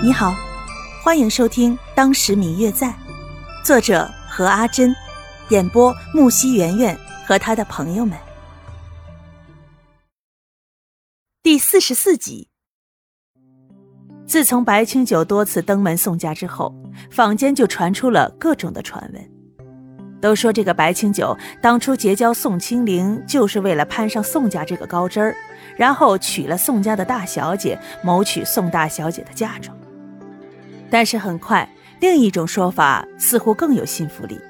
你好，欢迎收听《当时明月在》，作者何阿珍，演播木西圆圆和他的朋友们。第四十四集。自从白清九多次登门宋家之后，坊间就传出了各种的传闻，都说这个白清九当初结交宋清灵，就是为了攀上宋家这个高枝儿，然后娶了宋家的大小姐，谋取宋大小姐的嫁妆。但是很快，另一种说法似乎更有信服力，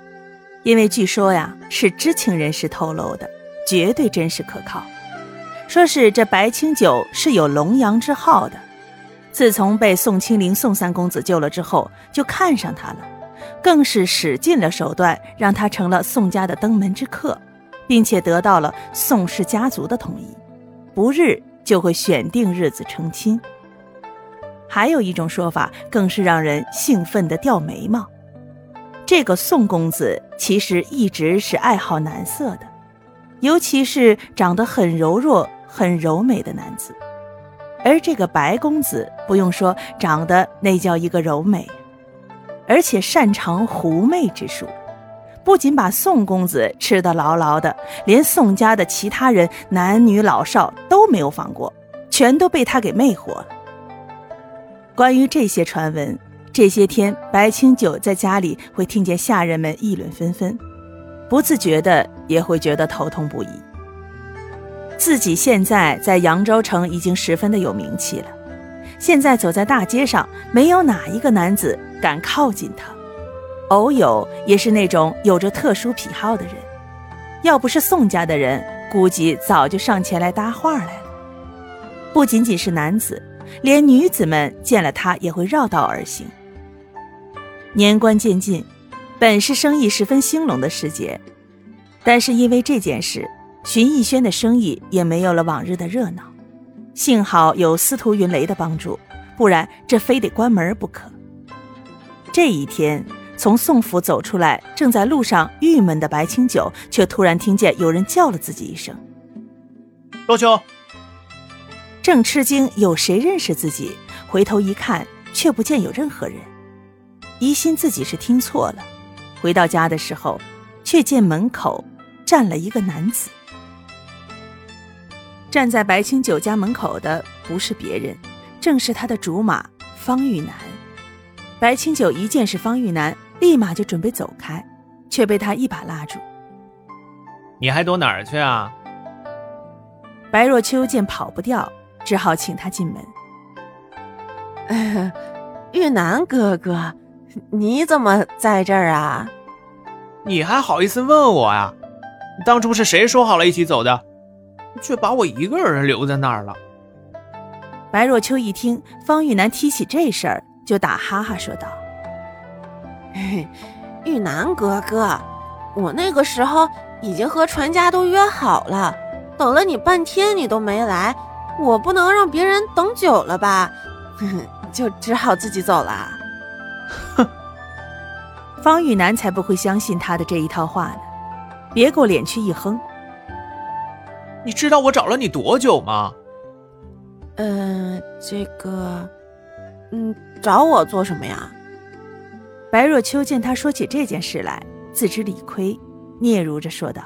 因为据说呀是知情人士透露的，绝对真实可靠。说是这白清九是有龙阳之好的，自从被宋清龄宋三公子救了之后，就看上他了，更是使尽了手段让他成了宋家的登门之客，并且得到了宋氏家族的同意，不日就会选定日子成亲。还有一种说法，更是让人兴奋的掉眉毛。这个宋公子其实一直是爱好男色的，尤其是长得很柔弱、很柔美的男子。而这个白公子，不用说，长得那叫一个柔美，而且擅长狐媚之术，不仅把宋公子吃得牢牢的，连宋家的其他人，男女老少都没有放过，全都被他给魅惑了。关于这些传闻，这些天白清九在家里会听见下人们议论纷纷，不自觉的也会觉得头痛不已。自己现在在扬州城已经十分的有名气了，现在走在大街上，没有哪一个男子敢靠近他，偶有也是那种有着特殊癖好的人，要不是宋家的人，估计早就上前来搭话来了。不仅仅是男子。连女子们见了他也会绕道而行。年关渐近，本是生意十分兴隆的时节，但是因为这件事，荀逸轩的生意也没有了往日的热闹。幸好有司徒云雷的帮助，不然这非得关门不可。这一天，从宋府走出来，正在路上郁闷的白清九，却突然听见有人叫了自己一声：“若秋。”正吃惊，有谁认识自己？回头一看，却不见有任何人，疑心自己是听错了。回到家的时候，却见门口站了一个男子。站在白清九家门口的不是别人，正是他的竹马方玉楠。白清九一见是方玉楠，立马就准备走开，却被他一把拉住：“你还躲哪儿去啊？”白若秋见跑不掉。只好请他进门。玉南哥哥，你怎么在这儿啊？你还好意思问我呀？当初是谁说好了一起走的，却把我一个人留在那儿了？白若秋一听方玉南提起这事儿，就打哈哈说道：“玉南哥哥，我那个时候已经和船家都约好了，等了你半天，你都没来。”我不能让别人等久了吧，就只好自己走了。哼，方雨楠才不会相信他的这一套话呢，别过脸去一哼。你知道我找了你多久吗？嗯，这个，嗯，找我做什么呀？白若秋见他说起这件事来，自知理亏，嗫嚅着说道：“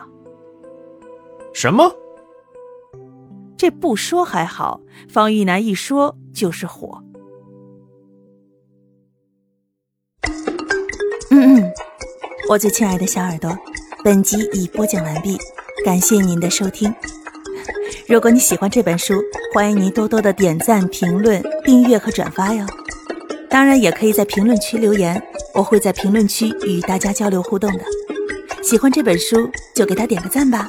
什么？”这不说还好，方玉楠一说就是火。嗯嗯，我最亲爱的小耳朵，本集已播讲完毕，感谢您的收听。如果你喜欢这本书，欢迎您多多的点赞、评论、订阅和转发哟。当然，也可以在评论区留言，我会在评论区与大家交流互动的。喜欢这本书，就给他点个赞吧。